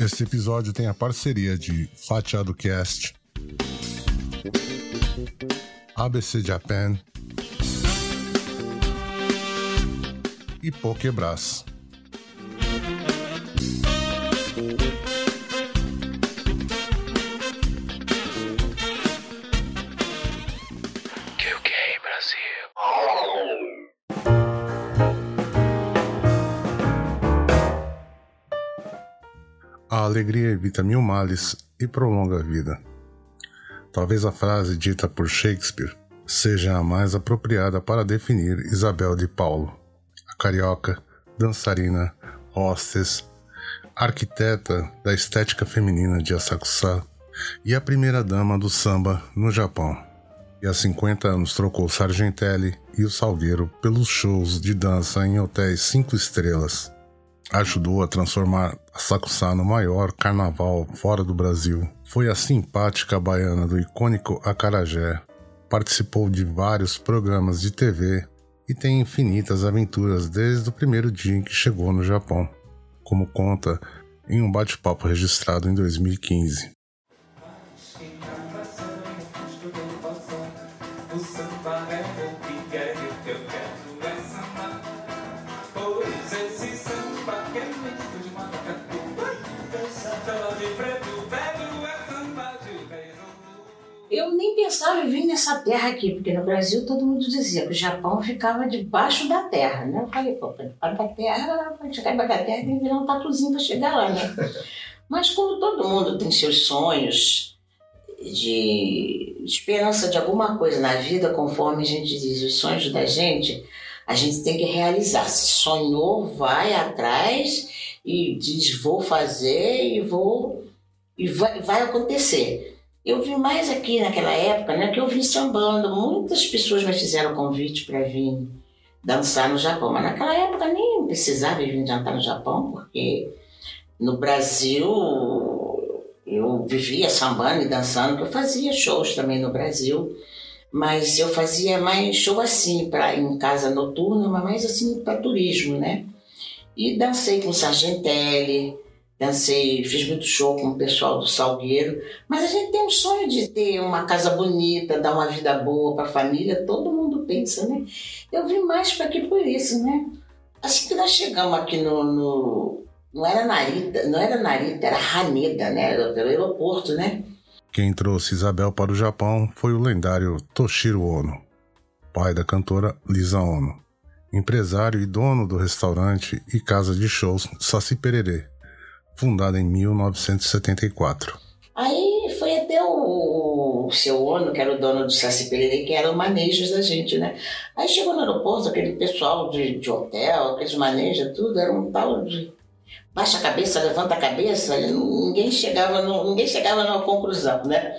Este episódio tem a parceria de Fatiado Cast, ABC Japan e Pokebras. Alegria evita mil males e prolonga a vida. Talvez a frase dita por Shakespeare seja a mais apropriada para definir Isabel de Paulo, a carioca, dançarina, hostess, arquiteta da estética feminina de Asakusa e a primeira dama do samba no Japão. E há 50 anos trocou Sargentelli e o Salgueiro pelos shows de dança em hotéis cinco estrelas ajudou a transformar a Sakusa no maior carnaval fora do Brasil. Foi a simpática baiana do icônico Acarajé. Participou de vários programas de TV e tem infinitas aventuras desde o primeiro dia em que chegou no Japão, como conta em um bate-papo registrado em 2015. Em vir nessa terra aqui, porque no Brasil todo mundo dizia que o Japão ficava debaixo da terra, né? Eu falei, pô, para da terra, para chegar embaixo da terra tem que virar um tatuzinho para chegar lá, né? Mas como todo mundo tem seus sonhos de esperança de alguma coisa na vida, conforme a gente diz, os sonhos da gente, a gente tem que realizar. Se sonhou, vai atrás e diz, vou fazer e vou e vai, vai acontecer. Eu vi mais aqui naquela época, né, que eu vim sambando. Muitas pessoas me fizeram convite para vir dançar no Japão, mas naquela época nem precisava vir dançar no Japão, porque no Brasil eu vivia sambando e dançando, eu fazia shows também no Brasil, mas eu fazia mais show assim, para em casa noturna, mas mais assim para turismo, né? E dancei com Sargentelli, dancei, fiz muito show com o pessoal do Salgueiro, mas a gente tem um sonho de ter uma casa bonita, dar uma vida boa para a família, todo mundo pensa, né? Eu vim mais para aqui por isso, né? Assim que nós chegamos aqui no, no não era Narita, não era Narita, era Haneda, né? Era pelo aeroporto, né? Quem trouxe Isabel para o Japão foi o lendário Toshiro Ono, pai da cantora Lisa Ono, empresário e dono do restaurante e casa de shows Saci Pererê, fundada em 1974. Aí foi até o, o seu Ono, que era o dono do Saci Pererê, que era o manejos da gente, né? Aí chegou no aeroporto, aquele pessoal de, de hotel, aqueles manejos, tudo, era um tal de baixa a cabeça, levanta a cabeça, ninguém chegava, no, ninguém chegava numa conclusão, né?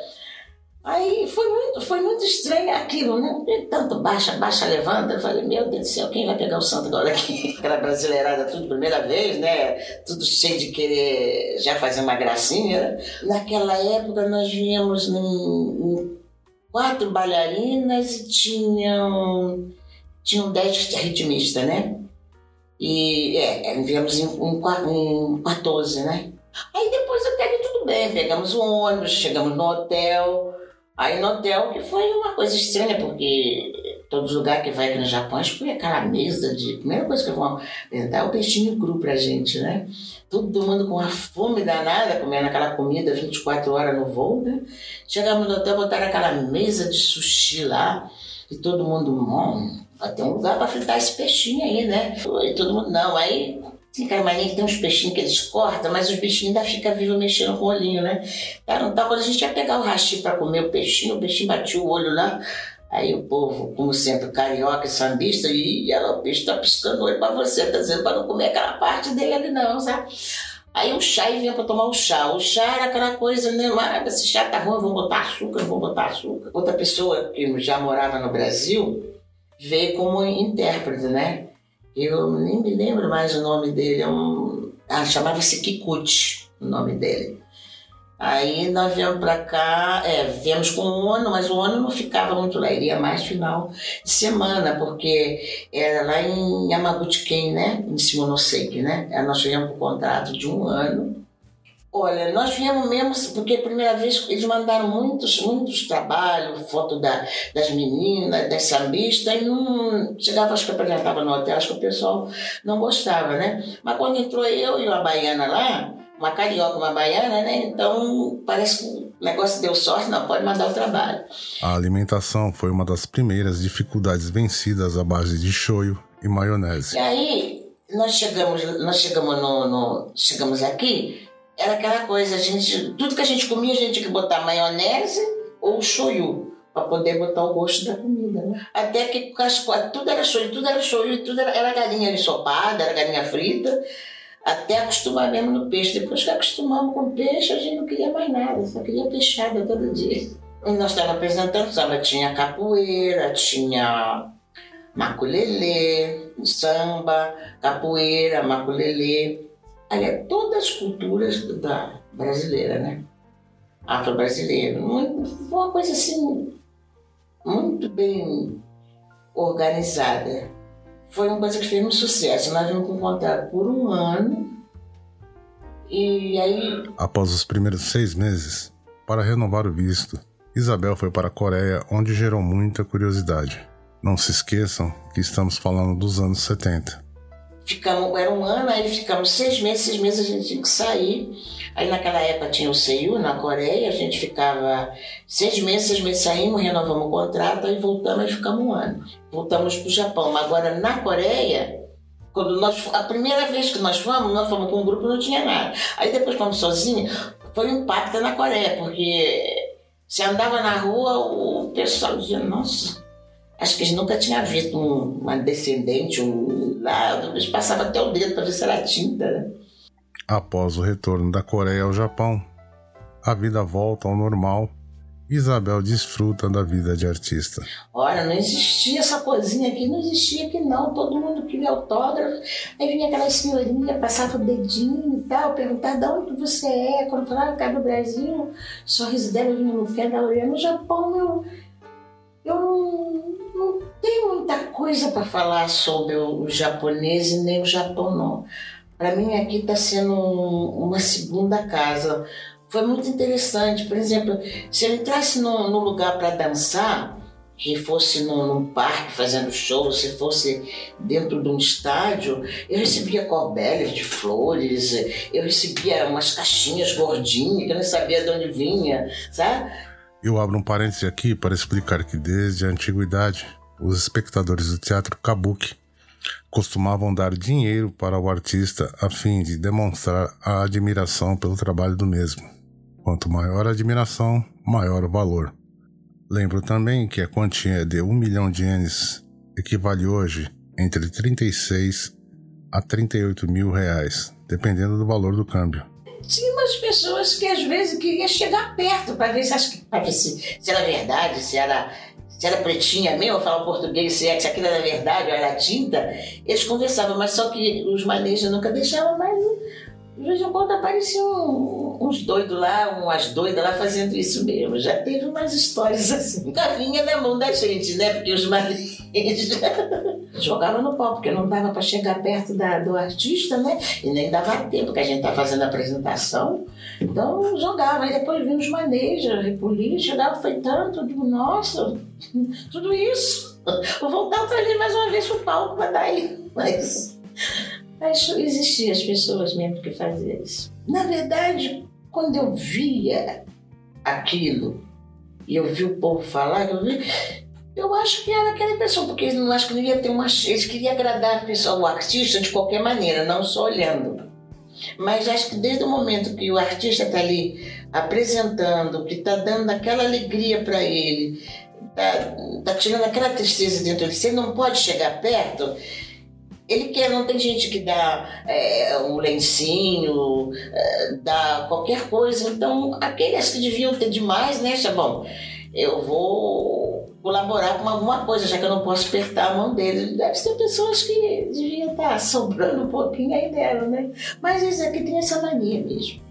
Aí foi muito, foi muito estranho aquilo, né? Tanto baixa, baixa, levanta. Eu falei, meu Deus do céu, quem vai pegar o santo agora aqui? Aquela brasileirada tudo primeira vez, né? Tudo cheio de querer já fazer uma gracinha. Né? Naquela época nós viemos em quatro bailarinas e tinham, tinham dez ritmistas, né? E é, viemos em, em, em 14, né? Aí depois até que tudo bem, pegamos um ônibus, chegamos no hotel. Aí no hotel, que foi uma coisa estranha, porque todos os lugares que vai aqui no Japão, acho que aquela mesa de. Primeira coisa que vou apresentar é o peixinho cru pra gente, né? Todo mundo com uma fome danada, comendo aquela comida 24 horas no voo, né? Chegamos no hotel, botaram aquela mesa de sushi lá, e todo mundo, hum, vai ter um lugar pra fritar esse peixinho aí, né? E todo mundo, não. Aí tem aquela mania tem uns peixinhos que eles cortam, mas os bichinhos ainda ficam vivos mexendo com o olhinho, né? Cara, não tá, quando a gente ia pegar o rachi para comer o peixinho, o peixinho batia o olho lá. Aí o povo, como sempre, carioca e sambista, e ela, o peixe tá piscando o olho pra você, tá dizendo pra não comer aquela parte dele ali não, sabe? Aí o chá e vinha pra tomar o chá. O chá era aquela coisa, né? Ah, esse chá tá ruim, vamos botar açúcar, vamos botar açúcar. Outra pessoa que já morava no Brasil veio como intérprete, né? Eu nem me lembro mais o nome dele. É um... Ah, chamava-se Kikuchi, o nome dele. Aí nós viemos para cá, é, viemos com o ONU, mas o ONU não ficava muito lá, iria mais final de semana, porque era lá em Yamaguchi-ken, né? Em Shimonoseki, né? Nós com um contrato de um ano. Olha, nós viemos mesmo, porque a primeira vez eles mandaram muitos, muitos trabalhos, foto da, das meninas, das sambistas, e não chegava, acho que apresentava no hotel, acho que o pessoal não gostava, né? Mas quando entrou eu e uma baiana lá, uma carioca, uma baiana, né? Então parece que o negócio deu sorte, não pode mandar o trabalho. A alimentação foi uma das primeiras dificuldades vencidas à base de shoyu e maionese. E aí nós chegamos, nós chegamos no, no, chegamos aqui, era aquela coisa, a gente, tudo que a gente comia a gente tinha que botar maionese ou shoyu para poder botar o gosto da comida, né? Até que tudo era shoyu, tudo era shoyu, tudo era, era galinha ensopada, era galinha frita até acostumar mesmo no peixe. Depois que acostumamos com peixe, a gente não queria mais nada, só queria peixada todo dia. E nós estávamos apresentando samba, tinha capoeira, tinha maculelê, samba, capoeira, maculelê. Aliás, todas as culturas da brasileira, né? Afro-brasileira. Foi uma coisa assim, muito bem organizada foi uma coisa que fez um sucesso. Nós vimos com contrato por um ano. E aí. Após os primeiros seis meses, para renovar o visto, Isabel foi para a Coreia, onde gerou muita curiosidade. Não se esqueçam que estamos falando dos anos 70. Ficamos, era um ano, aí ficamos seis meses, seis meses a gente tinha que sair. Aí naquela época tinha o Seiyu na Coreia, a gente ficava seis meses, seis meses saímos, renovamos o contrato, aí voltamos e ficamos um ano. Voltamos para o Japão. Agora na Coreia, quando nós, a primeira vez que nós fomos, nós fomos com um grupo não tinha nada. Aí depois fomos sozinhos, foi um impacto na Coreia, porque se andava na rua, o pessoal dizia, nossa, acho que eles nunca tinham visto um, uma descendente, um, lá, eles passavam até o dedo para ver se era tinta, né? Após o retorno da Coreia ao Japão, a vida volta ao normal Isabel desfruta da vida de artista. Olha, não existia essa coisinha aqui, não existia aqui não. Todo mundo queria autógrafo. Aí vinha aquela senhorinha, passava o dedinho e tal, perguntava de onde você é. Quando falava que era do Brasil, o sorriso dela vinha no pé da orelha. No Japão, eu, eu não, não tenho muita coisa para falar sobre o japonês e nem o Japão, não. Para mim aqui está sendo uma segunda casa. Foi muito interessante. Por exemplo, se eu entrasse num, lugar para dançar, que fosse num, num, parque fazendo show, se fosse dentro de um estádio, eu recebia corbelas de flores, eu recebia umas caixinhas gordinhas que eu não sabia de onde vinha, sabe? Eu abro um parêntese aqui para explicar que desde a antiguidade, os espectadores do teatro kabuki costumavam dar dinheiro para o artista a fim de demonstrar a admiração pelo trabalho do mesmo. Quanto maior a admiração, maior o valor. Lembro também que a quantia de 1 milhão de ienes equivale hoje entre 36 a 38 mil reais, dependendo do valor do câmbio. Pessoas que às vezes queriam chegar perto para ver, se, ver se, se era verdade, se era se era pretinha mesmo, falava português, se, é, se aquilo era verdade ou era tinta, eles conversavam, mas só que os manejos nunca deixavam mais. De vez em quando apareciam uns doidos lá, umas doidas lá fazendo isso mesmo. Já teve umas histórias assim. Nunca vinha na mão da gente, né? Porque os manejos jogavam no pau, porque não dava para chegar perto da, do artista, né? E nem dava tempo, porque a gente tá fazendo a apresentação. Então jogava, aí depois vinha os manejos, repolia, chegava, foi tanto, digo, nossa, tudo isso. Vou voltar a ali mais uma vez pro palco para dar aí. Mas, mas existiam as pessoas mesmo que faziam isso. Na verdade, quando eu via aquilo e eu vi o povo falar, eu vi, eu acho que era aquela pessoa, porque eles não acho que não ia ter uma. Eles queriam agradar a pessoa, o artista de qualquer maneira, não só olhando. Mas acho que desde o momento que o artista está ali apresentando, que está dando aquela alegria para ele, está tá tirando aquela tristeza dentro dele, você não pode chegar perto, ele quer, não tem gente que dá é, um lencinho, é, dá qualquer coisa. Então, aqueles que deviam ter demais, né, Chabão? Eu vou colaborar com alguma coisa, já que eu não posso apertar a mão dele. Deve ter pessoas que deviam estar sobrando um pouquinho aí dela, né? Mas eles aqui têm essa mania mesmo.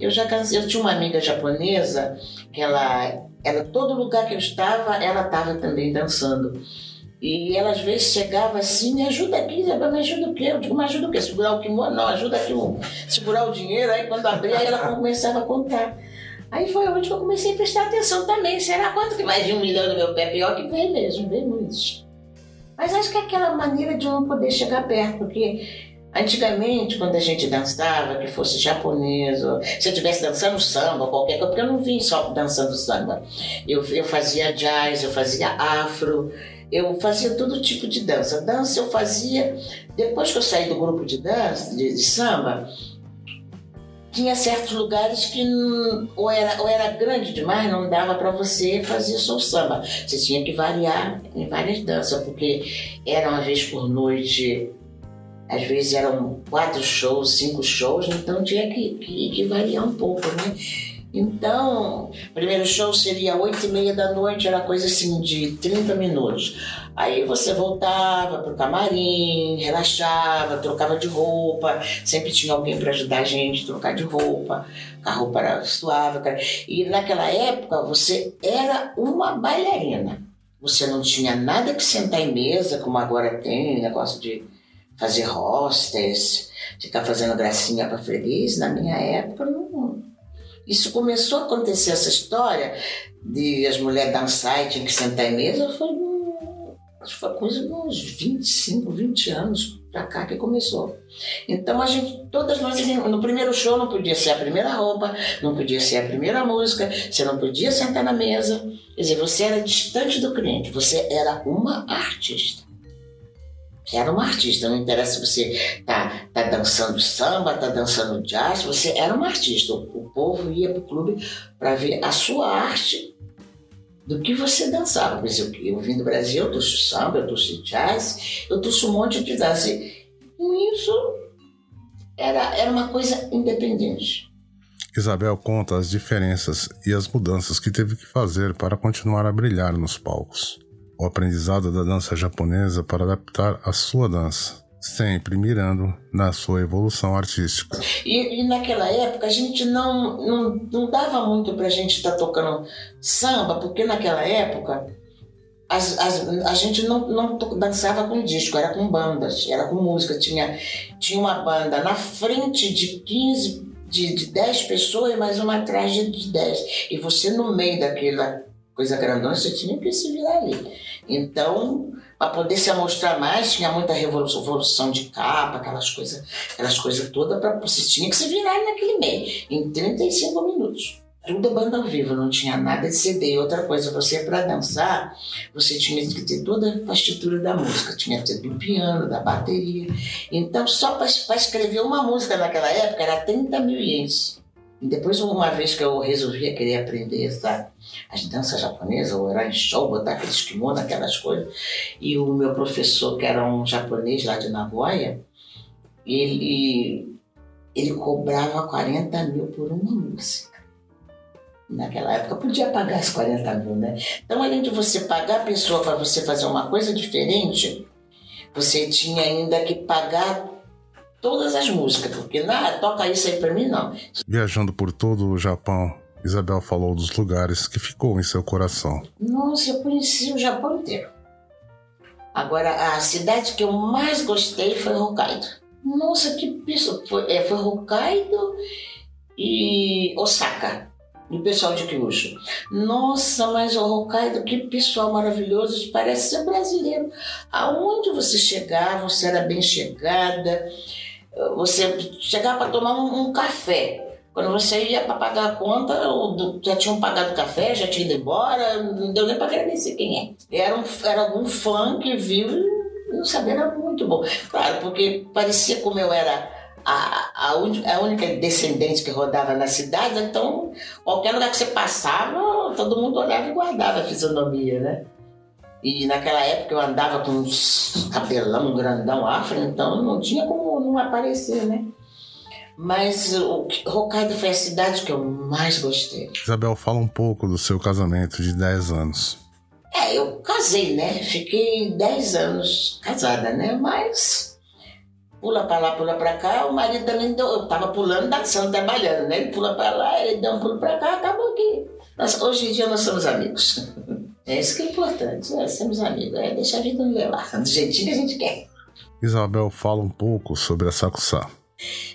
Eu já cansei, eu tinha uma amiga japonesa que ela, ela todo lugar que eu estava, ela estava também dançando. E ela às vezes chegava assim, me ajuda aqui, me ajuda o quê? Eu digo, me ajuda o quê? Segurar o kimono? Não, ajuda aqui, um, segurar o dinheiro. Aí quando abria, ela começava a contar. Aí foi onde eu comecei a prestar atenção também. Será quanto que vai vir um milhão no meu pé? Pior que vem mesmo, vem muitos. Mas acho que é aquela maneira de não poder chegar perto, porque antigamente, quando a gente dançava, que fosse japonês, ou se eu estivesse dançando samba, qualquer coisa, porque eu não vim só dançando samba. Eu, eu fazia jazz, eu fazia afro, eu fazia todo tipo de dança. Dança eu fazia, depois que eu saí do grupo de dança, de, de samba, tinha certos lugares que ou era, ou era grande demais, não dava para você fazer só samba. Você tinha que variar em várias danças, porque era uma vez por noite, às vezes eram quatro shows, cinco shows, então tinha que, que, que variar um pouco, né? Então, o primeiro show seria oito e meia da noite, era coisa assim de 30 minutos. Aí você voltava pro camarim, relaxava, trocava de roupa, sempre tinha alguém para ajudar a gente a trocar de roupa, a roupa era suave. E naquela época você era uma bailarina. Você não tinha nada que sentar em mesa, como agora tem, negócio de fazer hostess, ficar fazendo gracinha para freguês. Na minha época, não isso começou a acontecer, essa história de as mulheres dançar e tinham que sentar em mesa, foi, foi coisa de uns 25, 20 anos pra cá que começou. Então a gente, todas nós, no primeiro show não podia ser a primeira roupa, não podia ser a primeira música, você não podia sentar na mesa. Quer dizer, você era distante do cliente, você era uma artista era uma artista, não interessa se você tá, tá dançando samba, tá dançando jazz, você era uma artista. O, povo ia para o clube para ver a sua arte do que você dançava. Por eu vim do Brasil, eu trouxe samba, eu trouxe jazz, eu trouxe um monte de dança. E com isso, era, era uma coisa independente. Isabel conta as diferenças e as mudanças que teve que fazer para continuar a brilhar nos palcos o aprendizado da dança japonesa para adaptar a sua dança, sempre mirando na sua evolução artística. E, e naquela época a gente não, não, não dava muito para a gente estar tá tocando samba, porque naquela época as, as, a gente não, não dançava com disco, era com bandas, era com música. Tinha, tinha uma banda na frente de 15, de, de 10 pessoas mais uma atrás de 10. E você no meio daquela coisa grandona, você tinha que se virar ali. Então, para poder se amostrar mais, tinha muita revolução, revolução de capa, aquelas coisas aquelas coisas todas, para você tinha que se virar naquele meio, em 35 minutos. Tudo banda ao vivo, não tinha nada de CD. Outra coisa, você para dançar, você tinha que ter toda a partitura da música, tinha que ter do piano, da bateria. Então, só para escrever uma música naquela época era 30 mil ienes. Depois, uma vez que eu resolvi querer aprender essa, as danças japonesas, ou era em show, botar aqueles kimono, aquelas coisas, e o meu professor, que era um japonês lá de Nagoya, ele, ele cobrava 40 mil por uma música. Naquela época podia pagar as 40 mil, né? Então, além de você pagar a pessoa para você fazer uma coisa diferente, você tinha ainda que pagar todas as músicas, porque nada, toca isso aí pra mim não. Viajando por todo o Japão, Isabel falou dos lugares que ficou em seu coração. Nossa, eu conheci o Japão inteiro. Agora, a cidade que eu mais gostei foi Hokkaido. Nossa, que pessoa. Foi, é, foi Hokkaido e Osaka. E o pessoal de Kyushu. Nossa, mas o Hokkaido, que pessoal maravilhoso, parece ser brasileiro. Aonde você chegava, você era bem chegada você chegava para tomar um, um, café. Quando você ia para pagar a conta, já tinham pagado o café, já tinha ido embora, não deu nem para agradecer quem é. Era, um, era algum fã que viu e não sabia, era muito bom. Claro, porque parecia como eu era a, a, a, única descendente que rodava na cidade, então qualquer lugar que você passava, todo mundo olhava e guardava a fisionomia, né? E naquela época eu andava com uns cabelão grandão afro, então não tinha como não aparecer, né? Mas o Hokkaido foi a cidade que eu mais gostei. Isabel, fala um pouco do seu casamento de 10 anos. É, eu casei, né? Fiquei 10 anos casada, né? Mas pula para lá, pula para cá, o marido também deu, eu tava pulando, dançando, trabalhando, né? Ele pula para lá, ele dá um pulo para cá, acabou aqui. Nós, hoje em dia nós somos amigos. É isso que é importante, nós somos amigos, é deixar a vida nos levar, do jeitinho que a gente quer. Isabel, fala um pouco sobre a Sacuçá.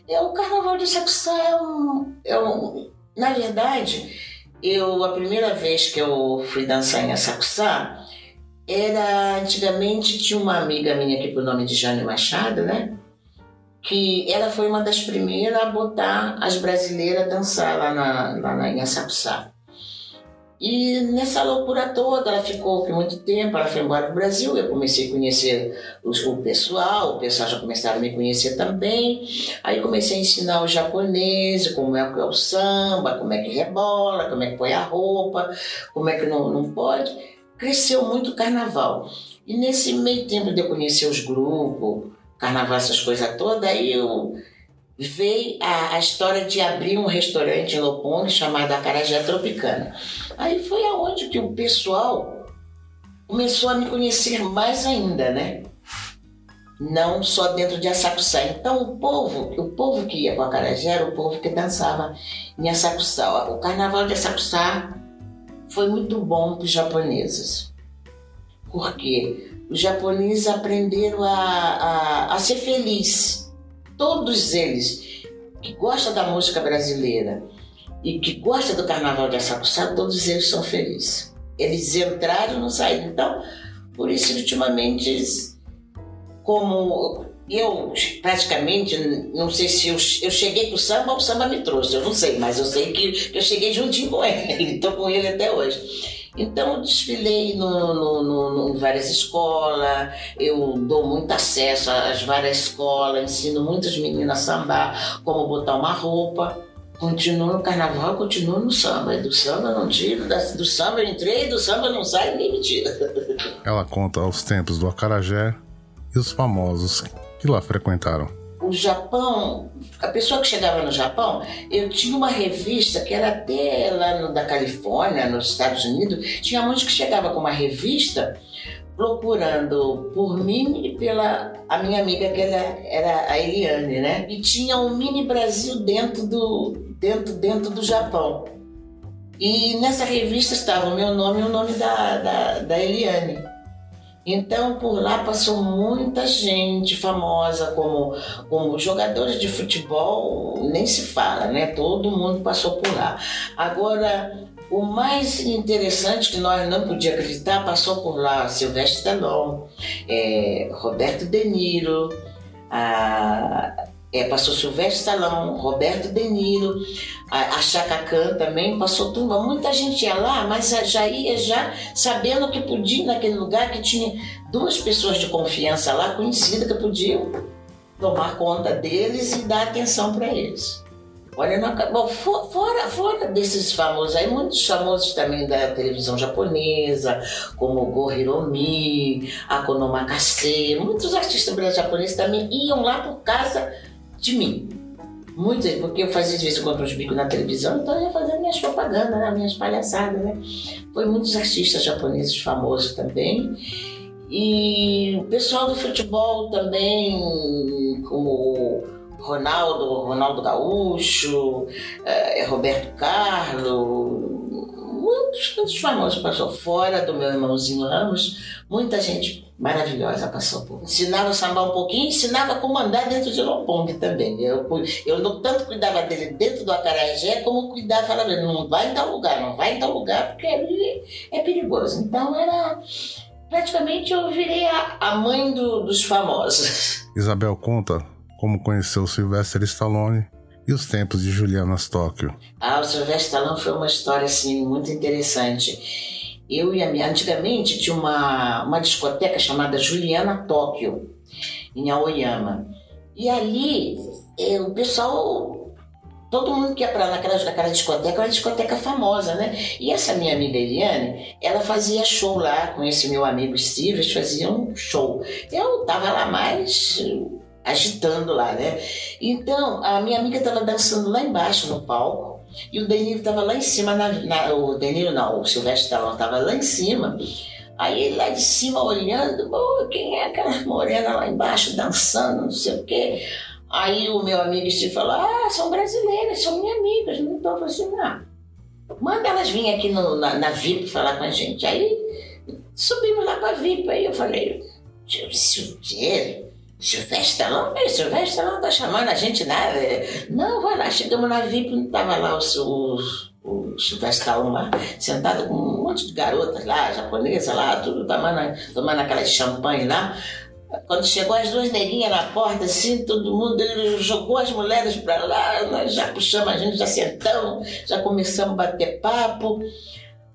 É, o Carnaval de Sacuçá é um, é um... Na verdade, eu, a primeira vez que eu fui dançar em Sacuçá, era antigamente tinha uma amiga minha aqui por nome de Jane Machado, né? Que ela foi uma das primeiras a botar as brasileiras a dançar lá na, lá na, em Açapuçá. E nessa loucura toda, ela ficou por muito tempo, ela foi embora para o Brasil, eu comecei a conhecer os, o pessoal, o pessoal já começaram a me conhecer também. Aí comecei a ensinar o japonês, como é que é o samba, como é que rebola, como é que põe a roupa, como é que não, não pode cresceu muito o carnaval. E nesse meio tempo de eu conhecer os grupos, carnaval, essas coisas todas, aí eu veio a, a, história de abrir um restaurante em Lopong chamado Acarajé Tropicana. Aí foi aonde que o pessoal começou a me conhecer mais ainda, né? Não só dentro de Assacuçá. Então o povo, o povo que ia para Acarajé era o povo que dançava em Assacuçá. O carnaval de Assacuçá foi muito bom para os japoneses. Porque os japoneses aprenderam a, a, a ser felizes. Todos eles que gostam da música brasileira e que gostam do carnaval de Asakusa, todos eles são felizes. Eles entraram e não saíram. Então, por isso, ultimamente, como eu praticamente, não sei se eu, eu cheguei com o samba ou o samba me trouxe, eu não sei, mas eu sei que eu cheguei juntinho com ele, estou com ele até hoje. Então eu desfilei no, no, no, em várias escolas, eu dou muito acesso às várias escolas, ensino muitas meninas a sambar, como botar uma roupa. Continuo no carnaval, continuo no samba. Do samba não tiro, do samba eu entrei, do samba não sai, ninguém me tira. Ela conta os tempos do acarajé e os famosos que lá frequentaram? O Japão, a pessoa que chegava no Japão, eu tinha uma revista que era até lá no, da Califórnia, nos Estados Unidos, tinha muitos que chegava com uma revista procurando por mim e pela a minha amiga que era, era a Eliane, né? E tinha um mini Brasil dentro do dentro dentro do Japão. E nessa revista estava o meu nome e o nome da, da, da Eliane. Então por lá passou muita gente famosa, como, como jogadores de futebol, nem se fala, né? Todo mundo passou por lá. Agora, o mais interessante que nós não podíamos acreditar, passou por lá Silvestre Stallone, é, Roberto De Niro, a, é, passou Silvestre Stallone, Roberto De Niro, a, a Khan também, passou turma. Muita gente ia lá, mas já ia já sabendo que podia naquele lugar, que tinha duas pessoas de confiança lá, conhecidas, que podiam tomar conta deles e dar atenção para eles. Olha, não, fora, fora desses famosos aí, muitos famosos também da televisão japonesa, como Go Hiromi, Akono Makase, muitos artistas japoneses também iam lá por causa de mim. Muitas, porque eu fazia de vez em quando uns bicos na televisão, então eu ia fazer minhas propagandas, né, minhas palhaçadas, né? Foi muitos artistas japoneses famosos também. E o pessoal do futebol também, como Ronaldo, Ronaldo Gaúcho, é, Roberto Carlos, muitos, muitos famosos passou fora do meu irmãozinho Ramos, muita gente maravilhosa passou por. Ensinava a sambar um pouquinho, ensinava a comandar dentro de Lopong também. Eu, eu não tanto cuidava dele dentro do Acarajé, como cuidava, falava, não vai em tal lugar, não vai em tal lugar, porque ali é perigoso. Então era. Praticamente eu virei a, a mãe do, dos famosos. Isabel conta como conheceu Sylvester Stallone os tempos de Juliana Tóquio. Ah, o Sylvester Stallone foi uma história assim muito interessante eu e a minha. Antigamente tinha uma, uma discoteca chamada Juliana Tóquio, em Aoyama. E ali é, o pessoal. Todo mundo que ia para naquela, naquela discoteca, era uma discoteca famosa, né? E essa minha amiga Eliane, ela fazia show lá com esse meu amigo Steve, eles faziam show. Eu tava lá mais agitando lá, né? Então, a minha amiga estava dançando lá embaixo no palco e o Deniro estava lá em cima, na, na, o Deniro não, o Silvestre estava lá em cima, Aí ele lá de cima olhando, quem é aquela morena lá embaixo dançando, não sei o quê. Aí o meu amigo Steve falou, ah, são brasileiras, são minhas amigas. Eu falei assim, ah, manda elas virem aqui no, na, na VIP falar com a gente. Aí subimos lá para a VIP, aí eu falei, Silveira, Silvestre Stallone, Silvestre Stallone tá chamando a gente nada. Não, vai lá, chegamos na VIP, não tava lá o, Silvestre lá, sentado com um monte de garotas lá, japonesa lá, tudo tomando, tomando aquela champanhe lá. Quando chegou as duas neguinhas na porta, assim, todo mundo, ele jogou as mulheres para lá, nós já puxamos a gente, já sentamos, já começamos a bater papo.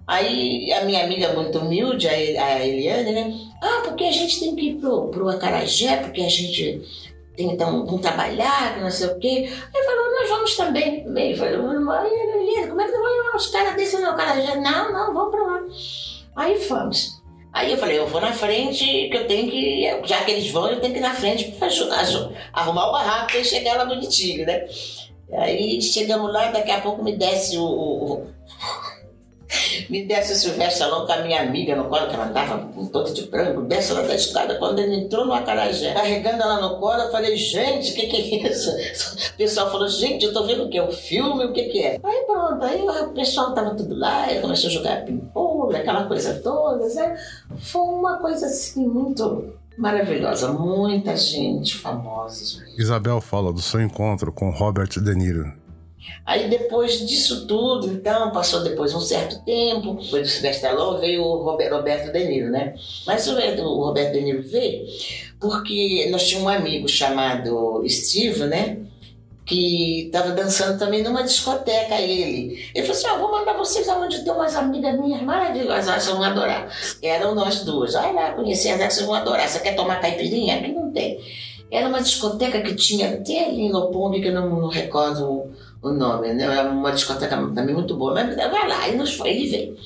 Aí a minha amiga muito humilde, a Eliane, né? Ah, porque a gente tem que ir pro, pro Acarajé, porque a gente tem então um trabalhar, não sei o quê. Aí falou, nós vamos também. Aí falou, Eliane, como é que eu vou levar os caras desses no Acarajé? Não, não, vamos pra lá. Aí fomos. Aí eu falei, eu vou na frente, que eu tenho que, já que eles vão, eu tenho que ir na frente para ajudar, arrumar o barraco para chegar lá bonitinho, né? Aí chegamos lá, daqui a pouco me desce o, o me desce o Silvestre Salão com a minha amiga no colo, que ela andava toda de branco, desce lá da escada. Quando ele entrou no Acarajé, carregando ela no colo, eu falei, gente, o que, que é isso? O pessoal falou, gente, eu tô vendo o que o filme, o que, que é? Aí pronto, aí o pessoal tava tudo lá, ele começou a jogar ping-pong, aquela coisa toda, né? Foi uma coisa assim muito maravilhosa, muita gente famosa. Isabel fala do seu encontro com Robert De Niro Aí depois disso tudo, então, passou depois um certo tempo, depois do Silvestre Stallone veio o Roberto De Niro, né? Mas o Roberto De Niro veio porque nós tínhamos um amigo chamado Steve, né? Que estava dançando também numa discoteca, ele. Ele falou assim, ah, vou mandar vocês aonde tem umas amigas minhas maravilhosas, vocês vão adorar. Eram nós duas. Olha lá, conheci as vocês vão adorar. Você quer tomar caipirinha? Aqui não tem. Era uma discoteca que tinha até ali no Pong, que eu não, não recordo o nome, né? Era uma discoteca também muito boa. Mas vai lá, aí nós, ele veio.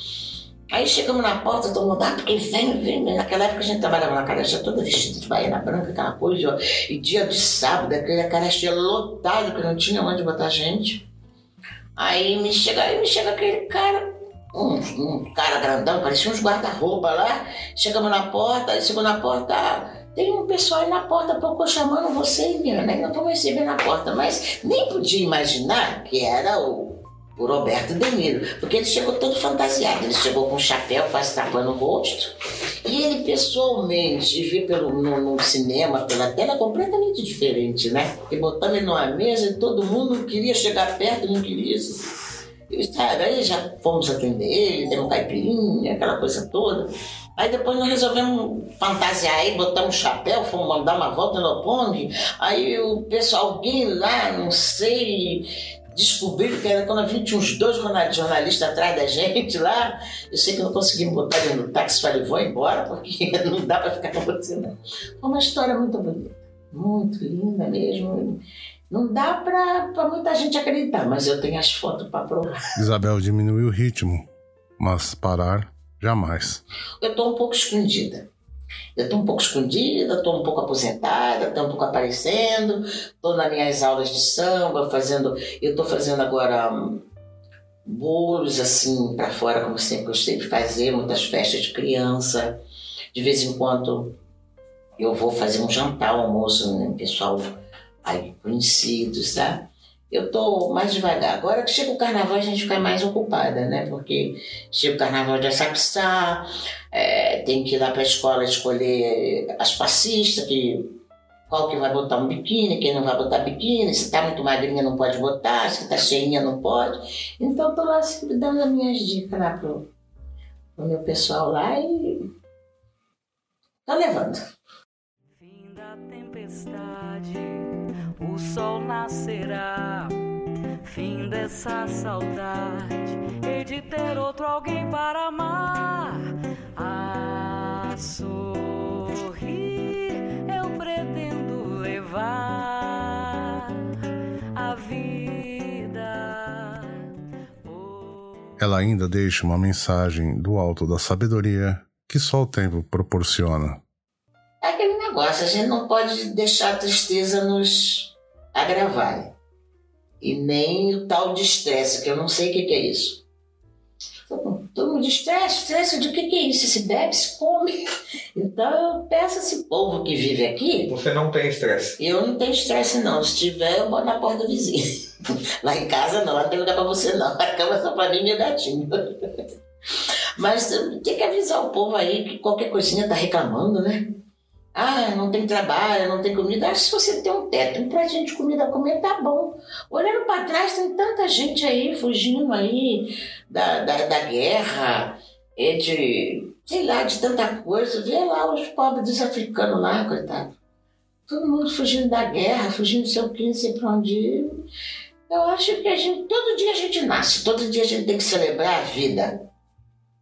Aí chegamos na porta, todo mundo, ah, porque vem, vem. Naquela época a gente trabalhava na caracha toda vestida de baiana branca, aquela coisa, ó. E dia de sábado, aquele caracha lotado, que não tinha onde botar gente. Aí me chega, aí me chega aquele cara, um, um cara grandão, parecia uns guarda-roupa lá. Chegamos na porta, aí chegou na porta, tem um pessoal aí na porta, procurou chamando você, menina, né? Não vamos receber na porta, mas nem podia imaginar que era o, o Roberto De Niro, porque ele chegou todo fantasiado, ele chegou com um chapéu quase tapando o rosto, e ele pessoalmente, vi pelo, no, no, cinema, pela tela, completamente diferente, né? E botando ele numa mesa e todo mundo queria chegar perto não queria. Sabe? Aí já fomos atender ele, deu um caipirinha, aquela coisa toda. Aí depois nós resolvemos fantasiar aí, botamos um chapéu, fomos mandar uma volta no Pong. Aí o pessoal, alguém lá, não sei, descobriu que era quando a gente tinha uns dois jornalistas atrás da gente lá. Eu sei que não conseguimos botar ele no táxi, falei, vou embora, porque não dá para ficar com você, não. Foi uma história muito bonita, muito linda mesmo. Não dá para muita gente acreditar, mas eu tenho as fotos para provar. Isabel diminuiu o ritmo, mas parar Jamais. Eu estou um pouco escondida. Eu estou um pouco escondida, estou um pouco aposentada, estou um pouco aparecendo, estou nas minhas aulas de samba, fazendo. Eu estou fazendo agora um, bolos assim para fora, como sempre gostei de fazer, muitas festas de criança. De vez em quando eu vou fazer um jantar, um almoço, né, pessoal aí conhecidos, tá? Eu tô mais devagar. Agora que chega o carnaval, a gente fica mais ocupada, né? Porque chega o carnaval de Açapissá, é, tem que ir lá para a escola escolher as passistas, que, qual que vai botar um biquíni, quem não vai botar biquíni, se tá muito magrinha não pode botar, se tá cheinha não pode. Então tô lá sempre dando as minhas dicas lá pro, pro meu pessoal lá e tô levando. Fim da tempestade o sol nascerá. Fim dessa saudade, hei de ter outro alguém para amar. A sorrir, eu pretendo levar a vida. Ela ainda deixa uma mensagem do alto da sabedoria que só o tempo proporciona. É aquele negócio, a gente não pode deixar a tristeza nos agravar. E nem o tal de estresse, que eu não sei o que, que é isso. Todo mundo estresse, estresse, de que, que é isso? Se bebe, se come. Então eu peço a esse povo que vive aqui. Você não tem estresse? Eu não tenho estresse, não. Se tiver, eu boto na porta do vizinho. Lá em casa não, não tem lugar pra você não. A cama é só pra mim e meu gatinho. Mas tem que avisar o povo aí que qualquer coisinha tá reclamando, né? Ah, não tem trabalho, não tem comida. Acho que se você tem um teto, um pratinho de comida a comer, tá bom. Olhando para trás, tem tanta gente aí fugindo aí da, da, da guerra, de, sei lá, de tanta coisa. Vê lá os pobres dos africanos lá, coitado. Todo mundo fugindo da guerra, fugindo do seu sei pra onde ir. Eu acho que a gente, todo dia a gente nasce, todo dia a gente tem que celebrar a vida.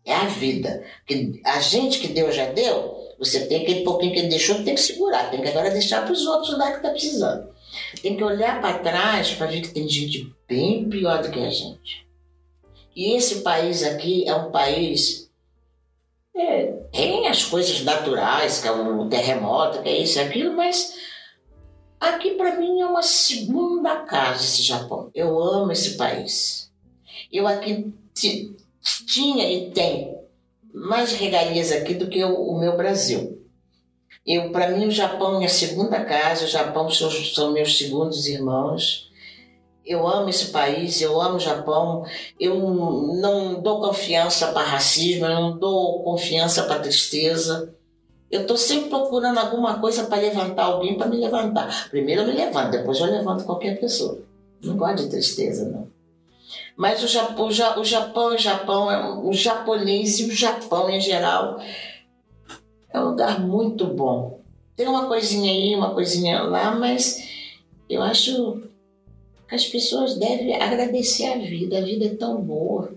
É a vida. Que a gente que Deus já deu, você tem aquele pouquinho que ele deixou, tem que segurar, tem que agora deixar para os outros lá que está precisando. Tem que olhar para trás para ver que tem gente bem pior do que a gente. E esse país aqui é um país. É, tem as coisas naturais, que é o terremoto, que é isso e aquilo, mas aqui para mim é uma segunda casa esse Japão. Eu amo esse país. Eu aqui tinha e tenho mais regalias aqui do que o, o meu Brasil. Eu, para mim, o Japão é minha segunda casa, o Japão são, são meus segundos irmãos. Eu amo esse país, eu amo o Japão. Eu não dou confiança para racismo, eu não dou confiança para tristeza. Eu estou sempre procurando alguma coisa para levantar alguém para me levantar. Primeiro eu me levanto, depois eu levanto qualquer pessoa. Não gosto de tristeza, não. Mas o Japão, o Japão, o Japão, é o japonês e o Japão em geral é um lugar muito bom. Tem uma coisinha aí, uma coisinha lá, mas eu acho que as pessoas devem agradecer a vida. A vida é tão boa.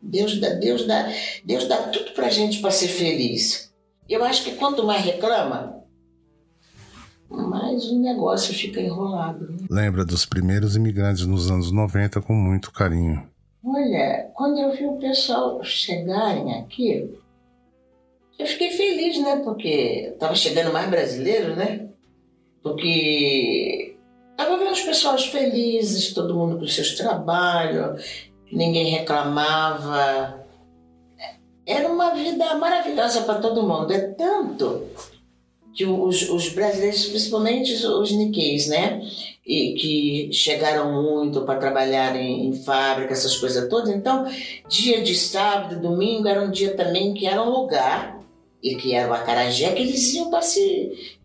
Deus dá, Deus dá, Deus dá tudo pra gente para ser feliz. Eu acho que quanto mais reclama, mas o negócio fica enrolado. Né? Lembra dos primeiros imigrantes nos anos 90 com muito carinho. Olha, quando eu vi o pessoal chegarem aqui, eu fiquei feliz, né? Porque estava chegando mais brasileiros, né? Porque estava vendo os pessoas felizes, todo mundo com seus trabalhos, ninguém reclamava. Era uma vida maravilhosa para todo mundo. É tanto que os, os brasileiros, principalmente os niqueis, né? E que chegaram muito para trabalhar em, em fábrica, essas coisas todas. Então, dia de sábado, domingo era um dia também que era um lugar, e que era o Acarajé, que eles iam para se,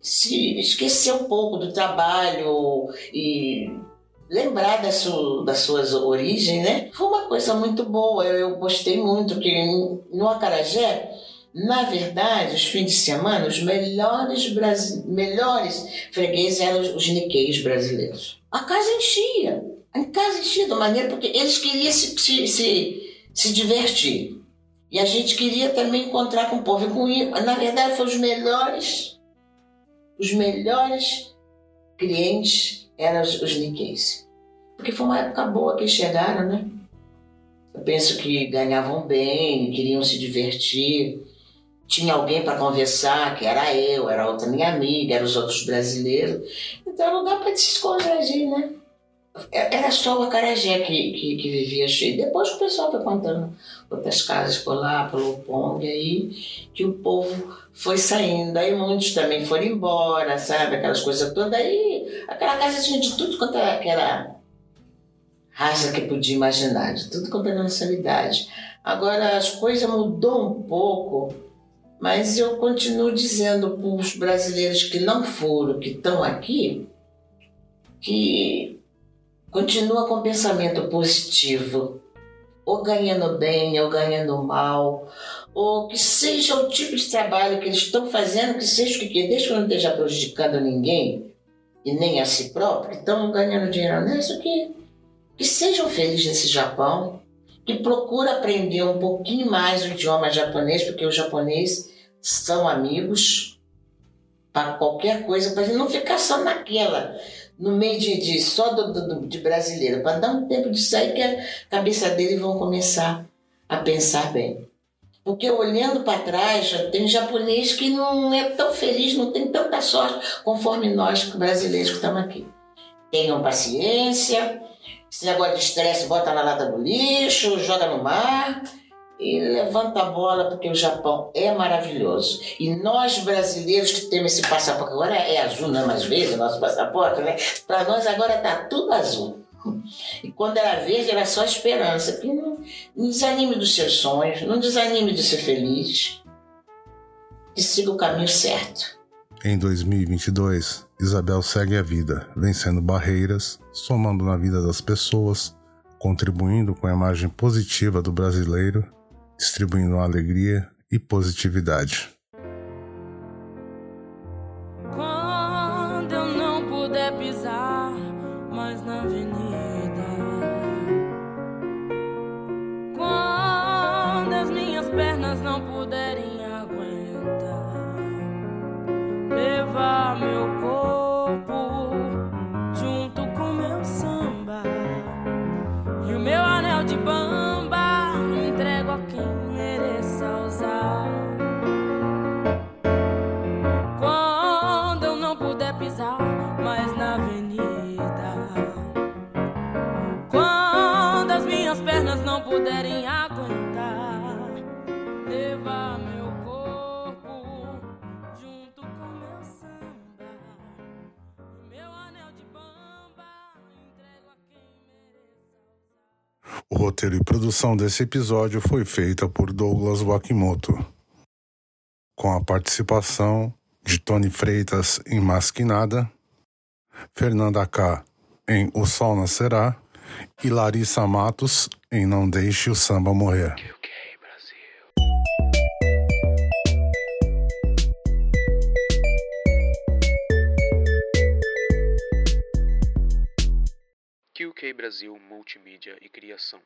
se esquecer um pouco do trabalho e lembrar das, su, das suas origens, né? Foi uma coisa muito boa, eu, eu gostei muito, que no Acarajé na verdade, os fins de semana, os melhores, melhores fregueses eram os, niqueis brasileiros. A casa enchia. A casa enchia de maneira porque eles queriam se, se, se, se divertir. E a gente queria também encontrar com o povo. Com, na verdade, foram os melhores, os melhores clientes eram os, os. Porque foi uma época boa que chegaram, né? Eu penso que ganhavam bem, queriam se divertir tinha alguém para conversar, que era eu, era outra minha amiga, eram os outros brasileiros. Então era lugar para se esconder, né? É, era só o Acarajé que, que, que, vivia cheio. Depois o pessoal foi contando outras casas por lá, pelo Pong, aí que o povo foi saindo. Aí muitos também foram embora, sabe? Aquelas coisas todas. Aí aquela casa tinha de tudo quanto era aquela raça que podia imaginar, de tudo quanto era nacionalidade. Agora as coisas mudou um pouco mas eu continuo dizendo para os brasileiros que não foram, que estão aqui, que continua com pensamento positivo, ou ganhando bem, ou ganhando mal, ou que seja o tipo de trabalho que eles estão fazendo, que seja o que quer, desde que não esteja prejudicando ninguém, e nem a si próprio, estão ganhando dinheiro. Nisso, que, que sejam felizes nesse Japão, que procura aprender um pouquinho mais o idioma japonês, porque o japonês são amigos para qualquer coisa, para não ficar só naquela, no meio de, de só do, do, de brasileiro, para dar um tempo de sair que a cabeça deles vão começar a pensar bem. Porque olhando para trás, tem japonês que não é tão feliz, não tem tanta sorte conforme nós brasileiros que estamos aqui. tenham paciência. Esse negócio de estresse, bota na lata do lixo, joga no mar e levanta a bola, porque o Japão é maravilhoso. E nós brasileiros que temos esse passaporte, agora é azul, não é mais verde o nosso passaporte, né? Para nós agora está tudo azul. E quando era verde era só esperança. Porque não, não desanime dos seus sonhos, não desanime de ser feliz. E siga o caminho certo. Em 2022, Isabel segue a vida, vencendo barreiras, somando na vida das pessoas, contribuindo com a imagem positiva do brasileiro, distribuindo alegria e positividade. O roteiro e produção desse episódio foi feita por Douglas Wakimoto, com a participação de Tony Freitas em Masquinada, Fernanda K em O Sol Nascerá e Larissa Matos em Não Deixe o Samba Morrer. Brasil Multimídia e Criação.